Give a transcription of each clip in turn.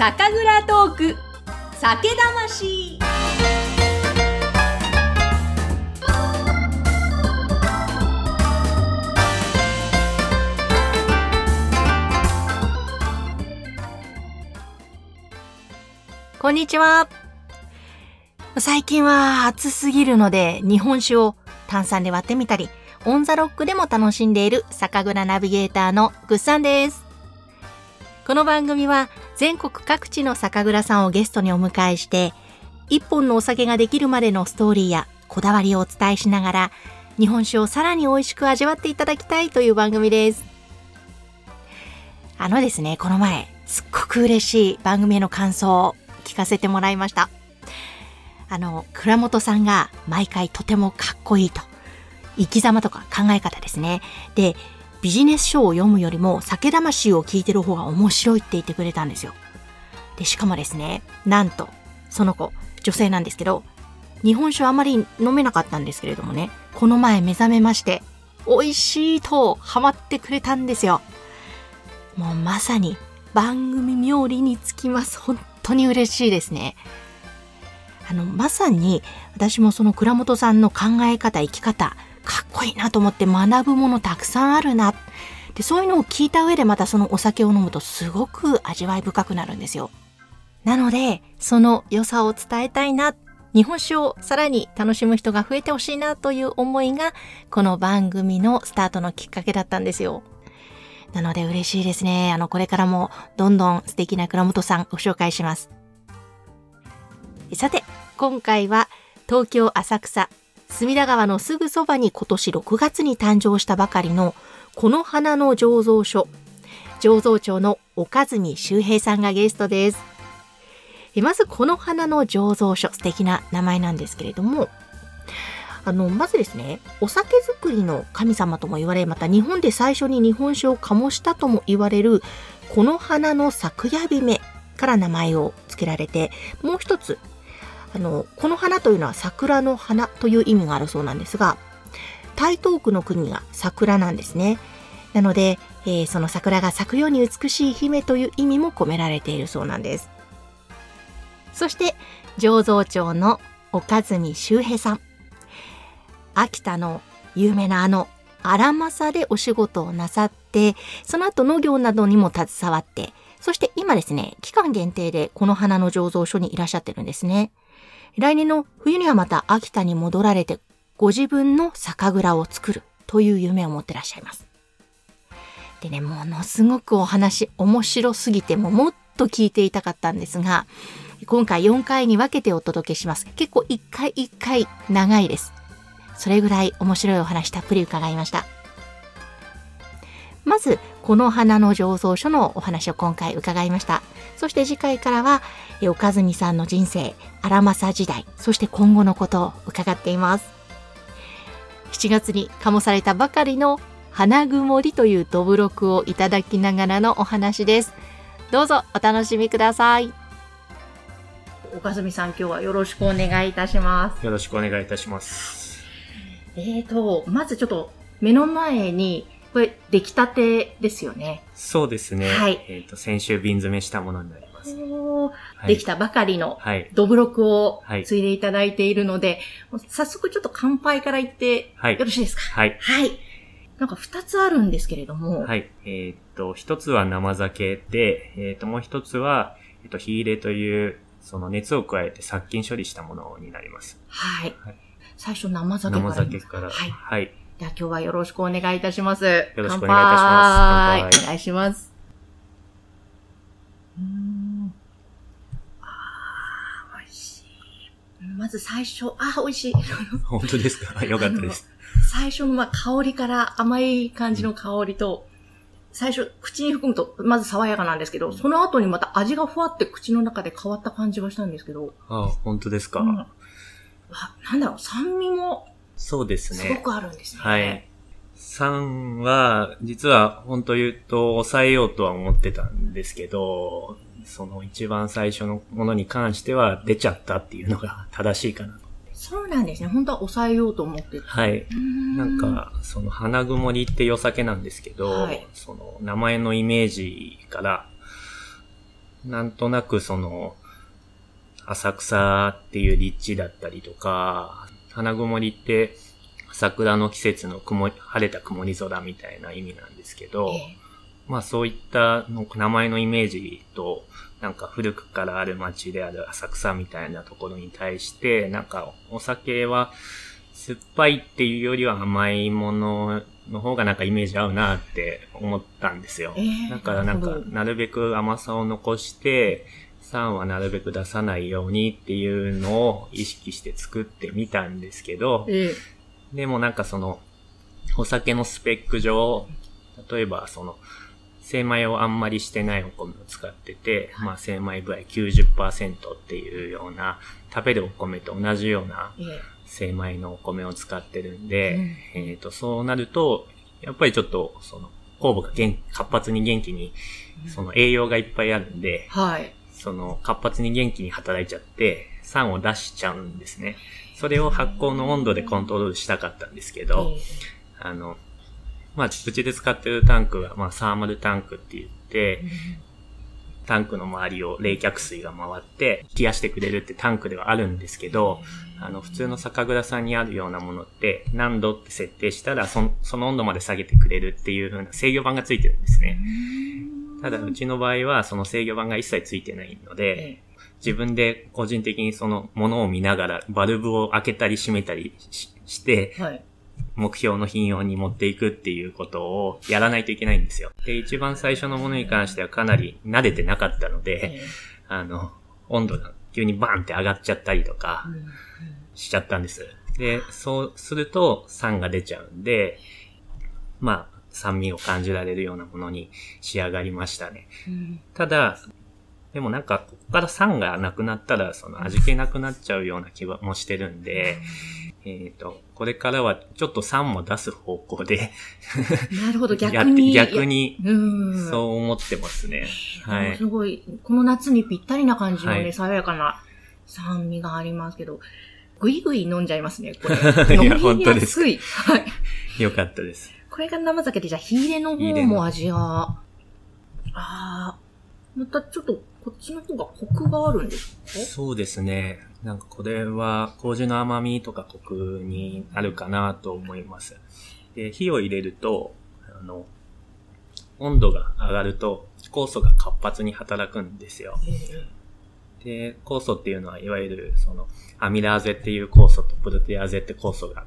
酒蔵トーク酒魂こんにちは。最近は暑すぎるので日本酒を炭酸で割ってみたり、オンザロックでも楽しんでいる酒蔵ナビゲーターのグッサンです。この番組は全国各地の酒蔵さんをゲストにお迎えして、一本のお酒ができるまでのストーリーやこだわりをお伝えしながら、日本酒をさらに美味しく味わっていただきたいという番組です。あのですね、この前、すっごく嬉しい番組への感想を聞かせてもらいました。あの、倉本さんが毎回とてもかっこいいと。生き様とか考え方ですね。で、ビジネス書を読むよりも酒魂を聞いてる方が面白いって言ってくれたんですよ。で、しかもですね、なんと、その子、女性なんですけど、日本酒あまり飲めなかったんですけれどもね、この前目覚めまして、美味しいとハマってくれたんですよ。もうまさに番組冥利につきます。本当に嬉しいですね。あの、まさに私もその倉本さんの考え方、生き方、かっこいいなと思って学ぶものたくさんあるな。で、そういうのを聞いた上でまたそのお酒を飲むとすごく味わい深くなるんですよ。なので、その良さを伝えたいな。日本酒をさらに楽しむ人が増えてほしいなという思いが、この番組のスタートのきっかけだったんですよ。なので嬉しいですね。あの、これからもどんどん素敵な倉本さんご紹介します。さて、今回は東京浅草、隅田川のすぐそばに今年6月に誕生したばかりのこの花の醸造所、醸造長の岡住周平さんがゲストです。えまずこの花の醸造所、素敵な名前なんですけれども、あの、まずですね、お酒作りの神様とも言われ、また日本で最初に日本酒を醸したとも言われる、この花の咲夜姫から名前を付けられて、もう一つ、あの、この花というのは桜の花という意味があるそうなんですが、台東区の国が桜なんですね。なので、えーその桜が咲くように美しい姫という意味も込められているそうなんです。そして、醸造長の岡住周平さん。秋田の有名なあの荒政でお仕事をなさって、その後農業などにも携わって、そして今ですね、期間限定でこの花の醸造所にいらっしゃってるんですね。来年の冬にはまた秋田に戻られて、ご自分の酒蔵を作るという夢を持ってらっしゃいます。でね、ものすごくお話面白すぎてももっと聞いていたかったんですが、今回4回に分けてお届けします。結構1回1回長いです。それぐらい面白いお話たっぷり伺いました。まず、この花の醸造所のお話を今回伺いました。そして次回からは、え岡住さんの人生、荒政時代、そして今後のことを伺っています。7月に醸されたばかりの花曇りというどぶろくをいただきながらのお話です。どうぞお楽しみください。岡住さん、今日はよろしくお願いいたします。よろしくお願いいたします。えーと、まずちょっと目の前に、これ出来たてですよね。そうですね。はいえっ、と、先週瓶詰めしたものになります。おーはいできたばかりのはい。どぶろくをはいついでいただいているので、もう早速ちょっと乾杯から言ってはいよろしいですか？はい。はい。なんか二つあるんですけれども、はい。えっ、と、一つは生酒で、えっ、と、もう一つは、えっ、と、火入れという、その熱を加えて殺菌処理したものになります。はい。はい最初生酒から生酒から。はい。はい。では今日はよろしくお願いいたします。よろしくお願いいたします乾杯。お願いします。うーん。あー、美味しい。まず最初、あー、美味しい。本当ですか？よかったです。最初のまあ香りから甘い感じの香りと、最初口に含むとまず爽やかなんですけど、その後にまた味がふわって口の中で変わった感じがしたんですけど、あ本当ですか、うんあなんだろう、酸味もそうですすごね。くあるんですね。はい。酸は、実は、本当言うと、抑えようとは思ってたんですけど、その一番最初のものに関しては出ちゃったっていうのが正しいかな。そうなんですね。本当は抑えようと思ってた。はい。ななん、か、その花曇りって良酒なんですけど、はいその名前のイメージから、なんとなくその、浅草っていう立地だったりとか、花曇りって桜の季節の曇り晴れた曇り空みたいな意味なんですけど、ええ。まあそういったの名前のイメージと、なんか古くからある街である浅草みたいなところに対して、なんかお酒は酸っぱいっていうよりは甘いものの方がなんかイメージ合うなって思ったんですよ。ええ。だからなんかなるべく甘さを残して、酸はなるべく出さないようにっていうのを意識して作ってみたんですけど、えでもなんかその、お酒のスペック上、例えばその、精米をあんまりしてないお米を使ってて、まあ精米部合90%っていうような、食べるお米と同じようなええ。精米のお米を使ってるんで、うん。えっ、と、そうなると、やっぱりちょっと、その、酵母が元活発に元気に、その栄養がいっぱいあるんで、はい。その活発に元気に働いちゃって、酸を出しちゃうんですね。それを発酵の温度でコントロールしたかったんですけど、えあの、まあ、うちで使ってるタンクは、まあ、サーマルタンクって言ってえ、タンクの周りを冷却水が回って、冷やしてくれるってタンクではあるんですけど、あの、普通の酒蔵さんにあるようなものって、何度って設定したら、そのその温度まで下げてくれるっていう風な制御盤がついてるんですね。ただ、うちの場合は、その制御盤が一切ついてないので、え自分で個人的にそのものを見ながら、バルブを開けたり閉めたりしして。目標の品用に持っていくっていうことをやらないといけないんですよ。で、一番最初のものに関してはかなり慣れてなかったので、えあの、温度が急にバーンって上がっちゃったりとかしちゃったんです。で、そうすると酸が出ちゃうんで、まあ、酸味を感じられるようなものに仕上がりましたね。うんただ、でもなんか、ここから酸がなくなったら、その味気なくなっちゃうような気もしてるんで、えっ、と、これからはちょっと酸も出す方向で なるほど、逆に。逆に、うん。そう思ってますね。はいす。ごい、この夏にぴったりな感じのね、はい爽やかな酸味がありますけど、ぐいぐい飲んじゃいますね、これ。いや飲み本当です。はい。よかったです。これが生酒で、じゃあ、火入れの方も味が、あー、またちょっと、こっちの方がコクがあるんですか？そうですね。なんかこれは麹の甘みとかコクになるかなと思います。で、火を入れると、あの、温度が上がると酵素が活発に働くんですよ。で、酵素っていうのは、いわゆる、その、アミラーゼっていう酵素とプロテアーゼって酵素が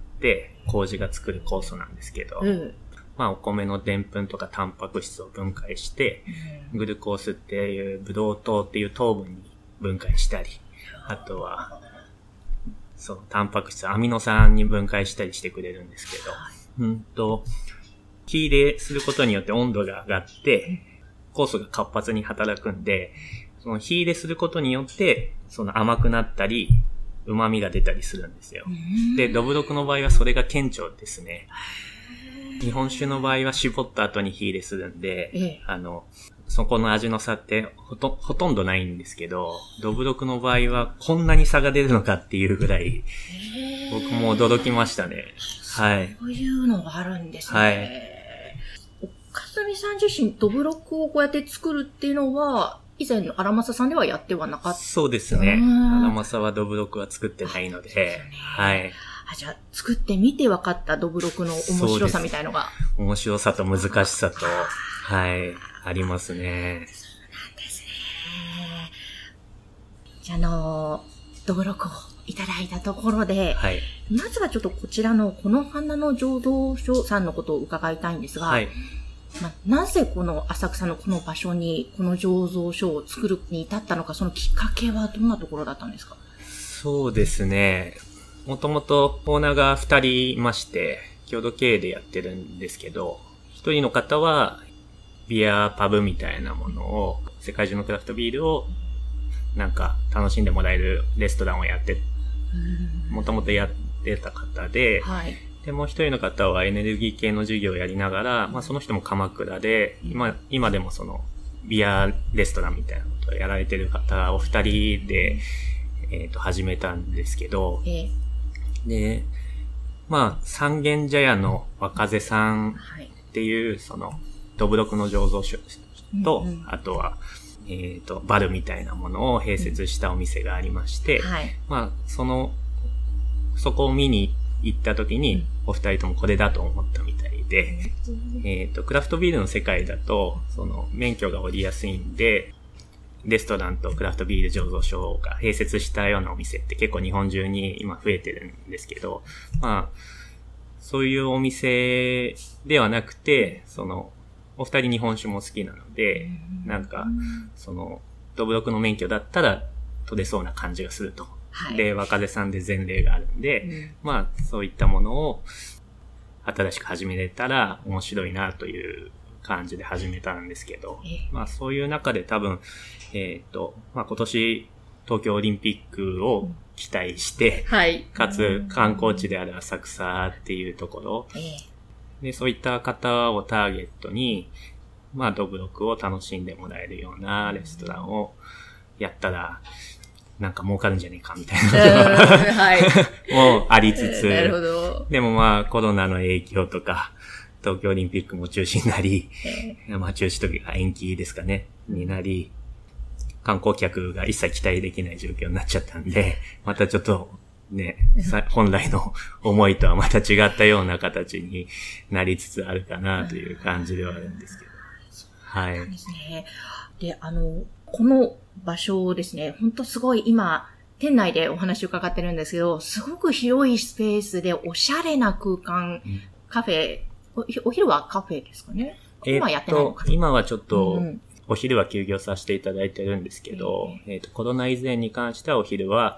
麹が作る酵素なんですけど、えまあ、お米の澱粉とかタンパク質を分解して、えグルコースっていうブドウ糖っていう糖分に分解したり、あとは、そのタンパク質、アミノ酸に分解したりしてくれるんですけど、うんと、火入れすることによって温度が上がって、酵素が活発に働くんで、その火入れすることによって、その甘くなったり、旨味が出たりするんですよ。で、ドブロクの場合はそれが顕著ですね。日本酒の場合は絞った後に火入れするんで、ええあの、そこの味の差ってほとほとんどないんですけど、ドブロクの場合はこんなに差が出るのかっていうぐらい、僕も驚きましたね。はい。そういうのがあるんですね。はいおかすみさん自身、ドブロックをこうやって作るっていうのは、以前の荒政さんではやってはなかった。そうですね。うん荒政はドブロクは作ってないので、そうでねはい。あ、じゃあ、作ってみて分かったドブロクの面白さみたいのが。面白さと難しさと、はい、ありますね。ですね。じゃあ、あの、ドブロクをいただいたところで、はい。まずはちょっとこちらのこの花の醸造所さんのことを伺いたいんですが、はい。まあ、なぜこの浅草のこの場所にこの醸造所を作るに至ったのか、そのきっかけはどんなところだったんですか？そうですね。もともとオーナーが二人いまして、共同経営でやってるんですけど、一人の方はビアパブみたいなものを、世界中のクラフトビールをなんか楽しんでもらえるレストランをやって、もともとやってた方で、はい。で、もう一人の方はエネルギー系の授業をやりながら、まあその人も鎌倉で、今、今でもその、ビアレストランみたいなことをやられてる方お二人で、えっ、と、始めたんですけど、えで、まあ、三軒茶屋の若瀬さん。っていう、その、ドブロクの醸造所と、うんうんあとは、えっ、と、バルみたいなものを併設したお店がありまして、はい。まあ、その、そこを見に行った時に、お二人ともこれだと思ったみたいで、えっ、と、クラフトビールの世界だと、その、免許が下りやすいんで、レストランとクラフトビール醸造所が併設したようなお店って結構日本中に今増えてるんですけど、まあ、そういうお店ではなくて、その、お二人日本酒も好きなので、なんか、その、ドブロクの免許だったら取れそうな感じがすると。はい。で、若手さんで前例があるんで、うん。まあ、そういったものを新しく始めれたら面白いなという感じで始めたんですけど、ええ。まあそういう中で多分、えっ、と、まあ今年東京オリンピックを期待して、はい。かつ観光地である浅草っていうところ、ええ。で、そういった方をターゲットに、まあ、ドブロクを楽しんでもらえるようなレストランをやったら、なんか儲かるんじゃねえかみたいうんなはい。の もありつつ、なるほど。でもまあコロナの影響とか、東京オリンピックも中止になり、えまあ中止というか延期ですかね、になり、観光客が一切期待できない状況になっちゃったんで、またちょっとね、さ本来の思いとはまた違ったような形になりつつあるかなという感じではあるんですけど。はい。ーですね。で、あの、この場所ですね、本当すごい今、店内でお話を伺ってるんですけど、すごく広いスペースでおしゃれな空間、うん。カフェ、おお昼はカフェですかね。え今やーってないのか、な今はちょっと、うんお昼は休業させていただいてるんですけど、えっ、と、コロナ以前に関してはお昼は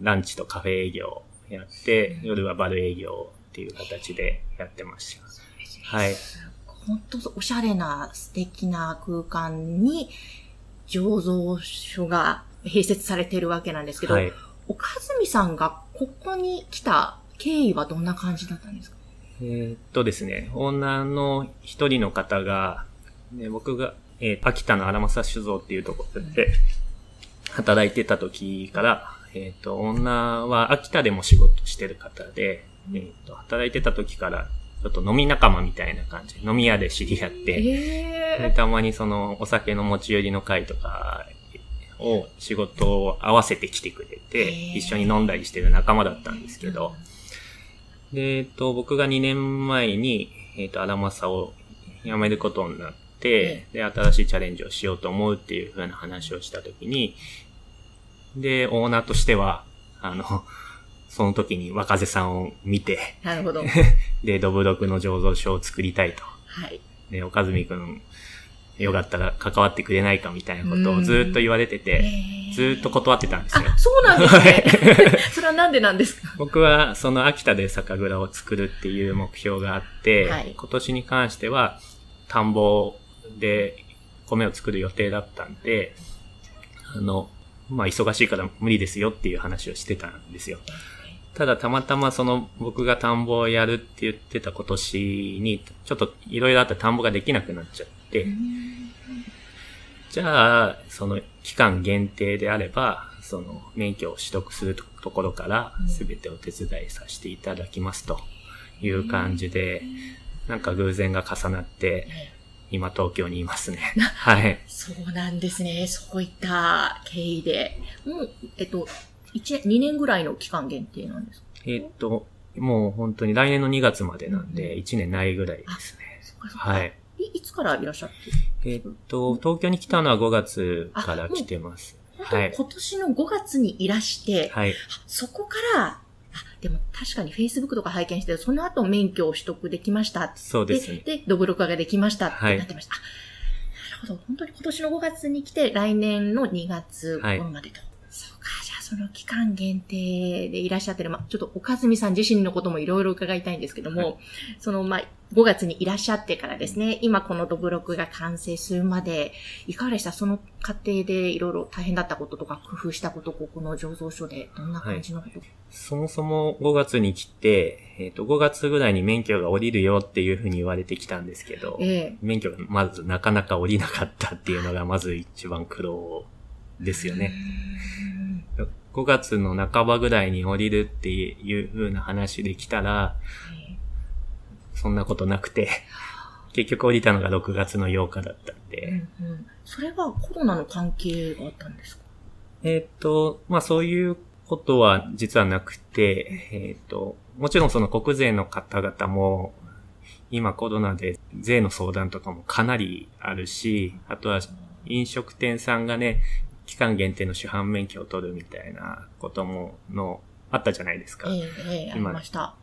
ランチとカフェ営業やって、夜はバル営業っていう形でやってました。はい。本当おしゃれな素敵な空間に醸造所が併設されてるわけなんですけど、はい。岡住さんがここに来た経緯はどんな感じだったんですか？えーっとですね、オーナーの一人の方が、ね、僕が、えー秋田の荒政酒造っていうところで働いてた時から、えーっーナーは秋田でも仕事してる方で、えーっと、働いてた時から、ちょっと飲み仲間みたいな感じ、飲み屋で知り合って、でえたまにそのお酒の持ち寄りの会とかを仕事を合わせてきてくれて、一緒に飲んだりしてる仲間だったんですけど、で、えっと、僕が2年前に、えっと、アラマサを辞めることになって、で、新しいチャレンジをしようと思うっていう風な話をしたときに、で、オーナーとしては、あの、その時に若瀬さんを見て、なるほど。で、ドブロクの醸造所を作りたいと。はい。で、岡住くん、よかったら関わってくれないかみたいなことをずっと言われてて、ずーっと断ってたんですよ。あ、そうなんですね。それはなんでなんですか？僕はその秋田で酒蔵を作るっていう目標があって、はい今年に関しては田んぼで米を作る予定だったんで、あの、まあ忙しいから無理ですよっていう話をしてたんですよ。ただたまたまその僕が田んぼをやるって言ってた今年にちょっといろいろあって田んぼができなくなっちゃって、じゃあ、その期間限定であれば、その免許を取得するところからうん全てお手伝いさせていただきますという感じで、なんか偶然が重なって、今東京にいますね。はい。そうなんですね。そういった経緯で。もう、えっと、一年、2年ぐらいの期間限定なんですか？えーっと、もう本当に来年の2月までなんうで、1年ないぐらいですね。そっかそっか。はい。い。いつからいらっしゃって？えーっと、東京に来たのは5月から来てます。本当にはい。今年の5月にいらして、はい。そこから、あ、でも確かに Facebook とか拝見して、その後免許を取得できました。そうですね。で、ドブロクができましたってはいなってました。あ、なるほど。本当に今年の5月に来て、来年の2月頃までと。その期間限定でいらっしゃってる、まあ、ちょっと岡住さん自身のこともいろいろ伺いたいんですけども、はその、まあ、5月にいらっしゃってからですね、今このドブロクが完成するまで、いかがでした？その過程でいろいろ大変だったこととか工夫したこと、ここの醸造所でどんな感じのこと、そもそも5月に来て、えっ、と、5月ぐらいに免許が降りるよっていうふうに言われてきたんですけど、ええ。免許がまずなかなか降りなかったっていうのがまず一番苦労ですよね。5月の半ばぐらいに降りるっていう風な話できたら、そんなことなくて、結局降りたのが6月の8日だったんうんで、うん。それはコロナの関係があったんですか？えっ、と、まあそういうことは実はなくて、えっ、と、もちろんその国税の方々も、今コロナで税の相談とかもかなりあるし、あとは飲食店さんがね、期間限定の主犯免許を取るみたいなことも、の、あったじゃないですか。ええええありました。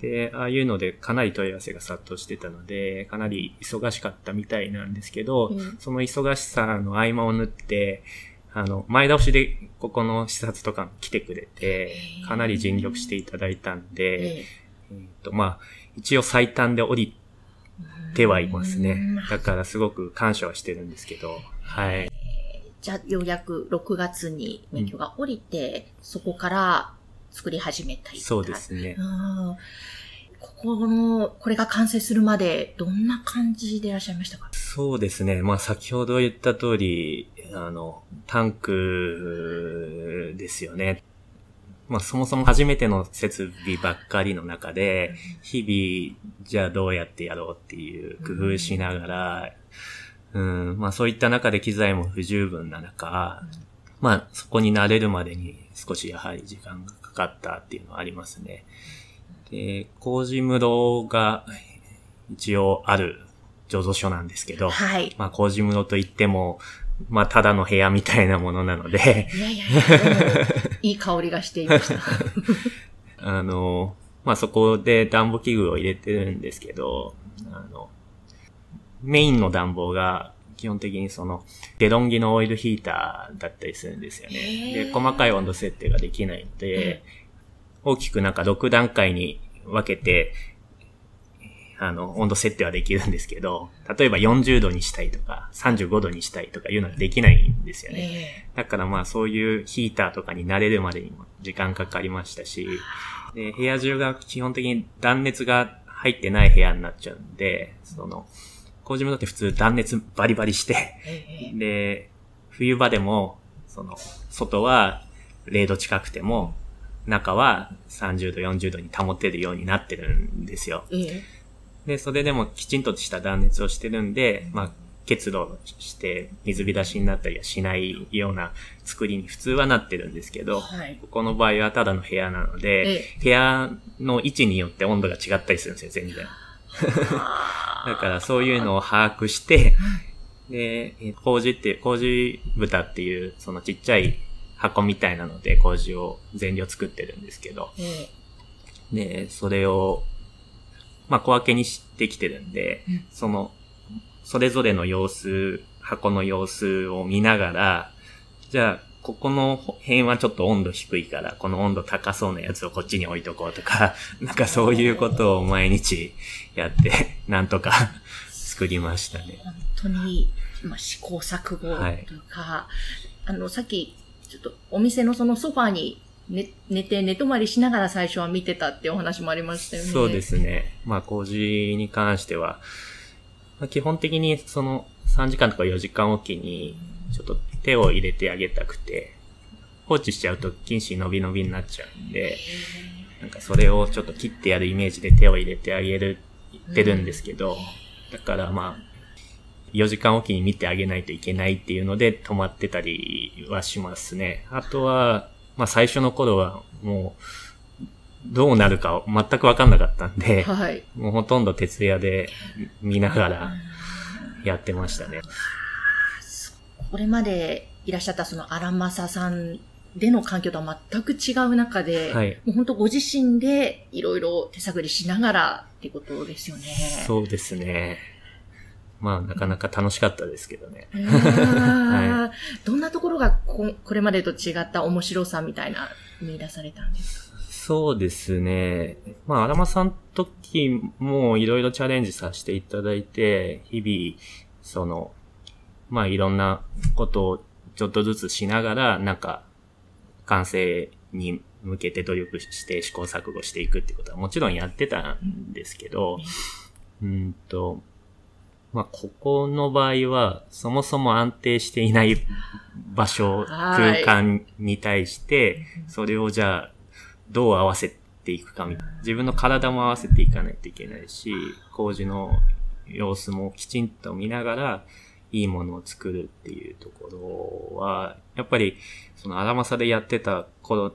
で、ああいうのでかなり問い合わせが殺到してたので、かなり忙しかったみたいなんですけど、うんその忙しさの合間を縫って、あの、前倒しでここの視察とか来てくれて、かなり尽力していただいたんで、えええっと、まあ、一応最短で降りてはいますねうん。だからすごく感謝はしてるんですけど、はい。じゃあ、ようやく6月に免許が降りて、そこから作り始めたりそうですね。うんここの、これが完成するまで、どんな感じでいらっしゃいましたか？そうですね。まあ先ほど言った通り、あの、タンクですよね。まあそもそも初めての設備ばっかりの中で、日々、じゃあどうやってやろうっていう工夫しながら、うん、まあそういった中で機材も不十分な中、まあそこに慣れるまでに少しやはり時間がかかったっていうのはありますね。で、工事室が一応ある醸造所なんですけど、はい。まあ工事室といっても、まあただの部屋みたいなものなので、いやいやいい香りがしていました。あの、まあそこで暖房器具を入れてるんですけど、あの、メインの暖房が基本的にその、デロンギのオイルヒーターだったりするんですよへね。ーで、細かい温度設定ができないので、大きくなんか6段階に分けて、あの、温度設定はできるんですけど、例えば40度にしたいとか、35度にしたいとかいうのはできないんですよね。えだからまあそういうヒーターとかに慣れるまでにも時間かかりましたし、で、部屋中が基本的に断熱が入ってない部屋になっちゃうんで、その、工事もだって普通断熱バリバリして、ええで、冬場でも、その、外は0度近くても、中は30度、40度に保てるようになってるんですよ。ええで、それでもきちんとした断熱をしてるんで、まあ、結露して水浸しになったりはしないような作りに普通はなってるんですけど、はい。ここの場合はただの部屋なので、え部屋の位置によって温度が違ったりするんですよ、全然。あ だからそういうのを把握して、で、え麹って、麹豚っていう、そのちっちゃい箱みたいなので麹を全量作ってるんですけど、ええで、それを、まあ小分けにしてきてるんで、うん。その、それぞれの様子、箱の様子を見ながら、じゃあ、ここの辺はちょっと温度低いから、この温度高そうなやつをこっちに置いとこうとか、なんかそういうことを毎日やって、なんとか 作りましたね。本当に、まあ、試行錯誤はいというか、あの、さっき、ちょっとお店のそのソファーに寝寝て寝泊まりしながら最初は見てたってお話もありましたよね。そうですね。まあ、工事に関しては、まあ、基本的にその3時間とか4時間おきに、ちょっと手を入れてあげたくて、放置しちゃうと菌糸伸び伸びになっちゃうんで、なんかそれをちょっと切ってやるイメージで手を入れてあげる、ってるんですけど、だからまあ、4時間おきに見てあげないといけないっていうので止まってたりはしますね。あとは、まあ最初の頃はもう、どうなるか全くわかんなかったんで、はい。もうほとんど徹夜で見ながらやってましたね。これまでいらっしゃったその荒政さんでの環境とは全く違う中で、はいもう本当ご自身でいろいろ手探りしながらってことですよね。そうですね。まあなかなか楽しかったですけどね。うーんどんなところがここれまでと違った面白さみたいな見出されたんですか？そうですね。まあ、アラマさん時もいろいろチャレンジさせていただいて、日々、その、まあいろんなことをちょっとずつしながら、なんか、完成に向けて努力して試行錯誤していくってことはもちろんやってたんですけど、うんと、まあ、ここの場合は、そもそも安定していない場所、はい空間に対して、それをじゃあ、どう合わせていくかみたいな。自分の体も合わせていかないといけないし、工事の様子もきちんと見ながら、いいものを作るっていうところは、やっぱり、その荒政でやってた頃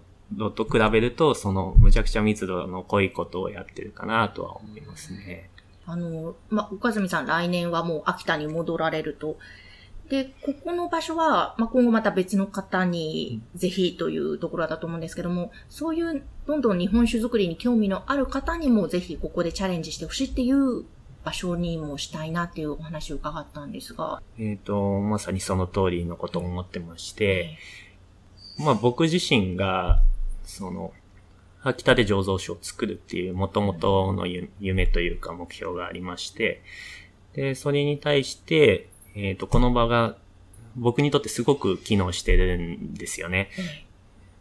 と比べると、その、むちゃくちゃ密度の濃いことをやってるかなとは思いますね。あの、ま岡住さん来年はもう秋田に戻られると。で、ここの場所は、ま今後また別の方にぜひというところだと思うんですけども、そういうどんどん日本酒作りに興味のある方にもぜひここでチャレンジしてほしいっていう場所にもしたいなっていうお話を伺ったんですが。えっ、と、まさにその通りのことを思ってまして、まあ僕自身が、その、秋田で醸造酒を作るっていう元々の夢というか目標がありまして、で、それに対して、えっ、ー、と、この場が僕にとってすごく機能してるんですよね。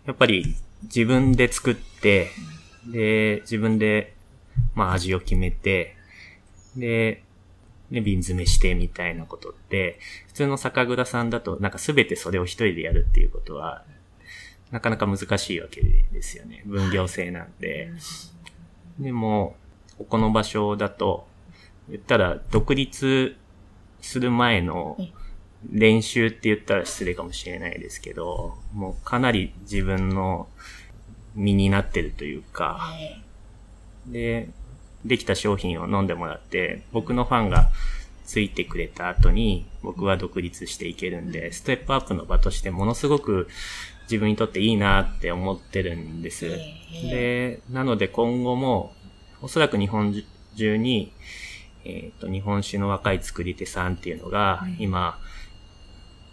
やっぱり自分で作って、で、自分で、まあ味を決めて、で、ね、瓶詰めしてみたいなことって、普通の酒蔵さんだとなんかすべてそれを一人でやるっていうことは、なかなか難しいわけですよね。分業制なんで。でも、ここの場所だと、言ったら独立する前の練習って言ったら失礼かもしれないですけど、もうかなり自分の身になってるというか、で、できた商品を飲んでもらって、僕のファンがついてくれた後に僕は独立していけるんで、ステップアップの場としてものすごく自分にとっていいなって思ってるんです。で、なので今後も、おそらく日本中に、えっ、ー、と、日本酒の若い作り手さんっていうのが、今、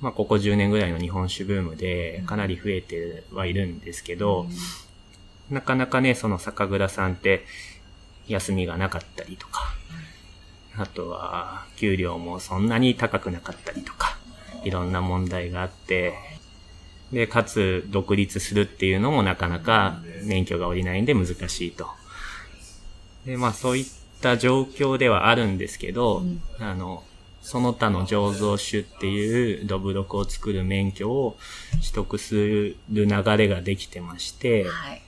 まあ、ここ10年ぐらいの日本酒ブームで、かなり増えてはいるんですけど、なかなかね、その酒蔵さんって、休みがなかったりとか、あとは、給料もそんなに高くなかったりとか、いろんな問題があって、で、かつ独立するっていうのもなかなか免許が下りないんで難しいと。で、まあそういった状況ではあるんですけど、うん、あの、その他の醸造酒っていうドブロクを作る免許を取得する流れができてまして、はい、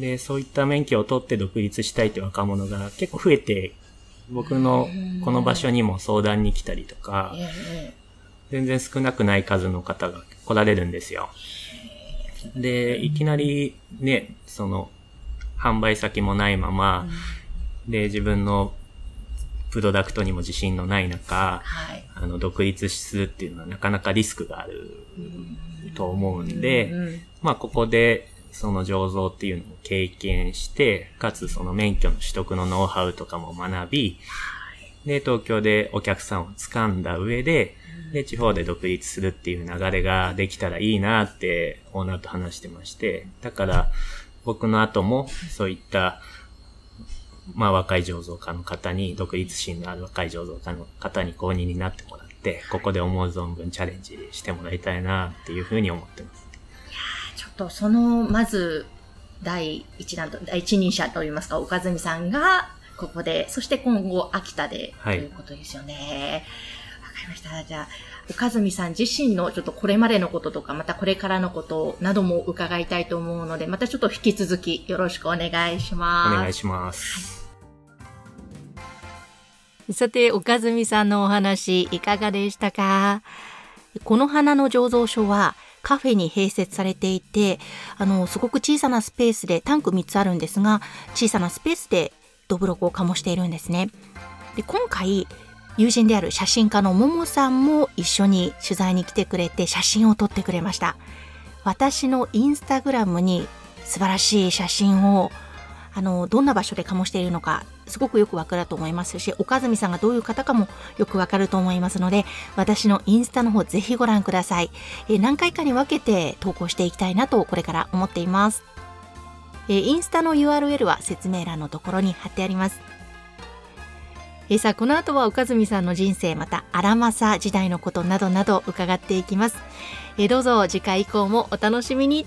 で、そういった免許を取って独立したいって若者が結構増えて、僕のこの場所にも相談に来たりとか、全然少なくない数の方が来られるんですよ。で、いきなりね、その、販売先もないまま、で、自分のプロダクトにも自信のない中、はい、あの、独立するっていうのはなかなかリスクがあると思うんで、まあ、ここで、その醸造っていうのを経験して、かつその免許の取得のノウハウとかも学び、で、東京でお客さんを掴んだ上で、で、地方で独立するっていう流れができたらいいなってオーナーと話してまして、だから僕の後もそういった、まあ若い醸造家の方に、独立心のある若い醸造家の方に公認になってもらって、ここで思う存分チャレンジしてもらいたいなっていうふうに思ってます。ちょっとその、まず、第一弾と、第一人者といいますか、岡住さんが、ここで、そして今後、秋田で、ということですよね。わ、かりました。じゃあ、岡住さん自身のちょっとこれまでのこととか、またこれからのことなども伺いたいと思うので、またちょっと引き続きよろしくお願いします。お願いします。はい、さて、岡住さんのお話、いかがでしたか？この花の醸造所は、カフェに併設されていて、あの、すごく小さなスペースで、タンク3つあるんですが、小さなスペースでどぶろくを醸しているんですね。で今回友人である写真家のももさんも一緒に取材に来てくれて写真を撮ってくれました私のインスタグラムに素晴らしい写真をあのどんな場所で醸しているのかすごくよくわかると思いますし岡住さんがどういう方かもよくわかると思いますので私のインスタの方ぜひご覧くださいえ何回かに分けて投稿していきたいなとこれから思っていますえインスタの URL は説明欄のところに貼ってあります。えさあ、この後は岡住さんの人生、また荒政時代のことなどなど伺っていきます。えどうぞ次回以降もお楽しみに。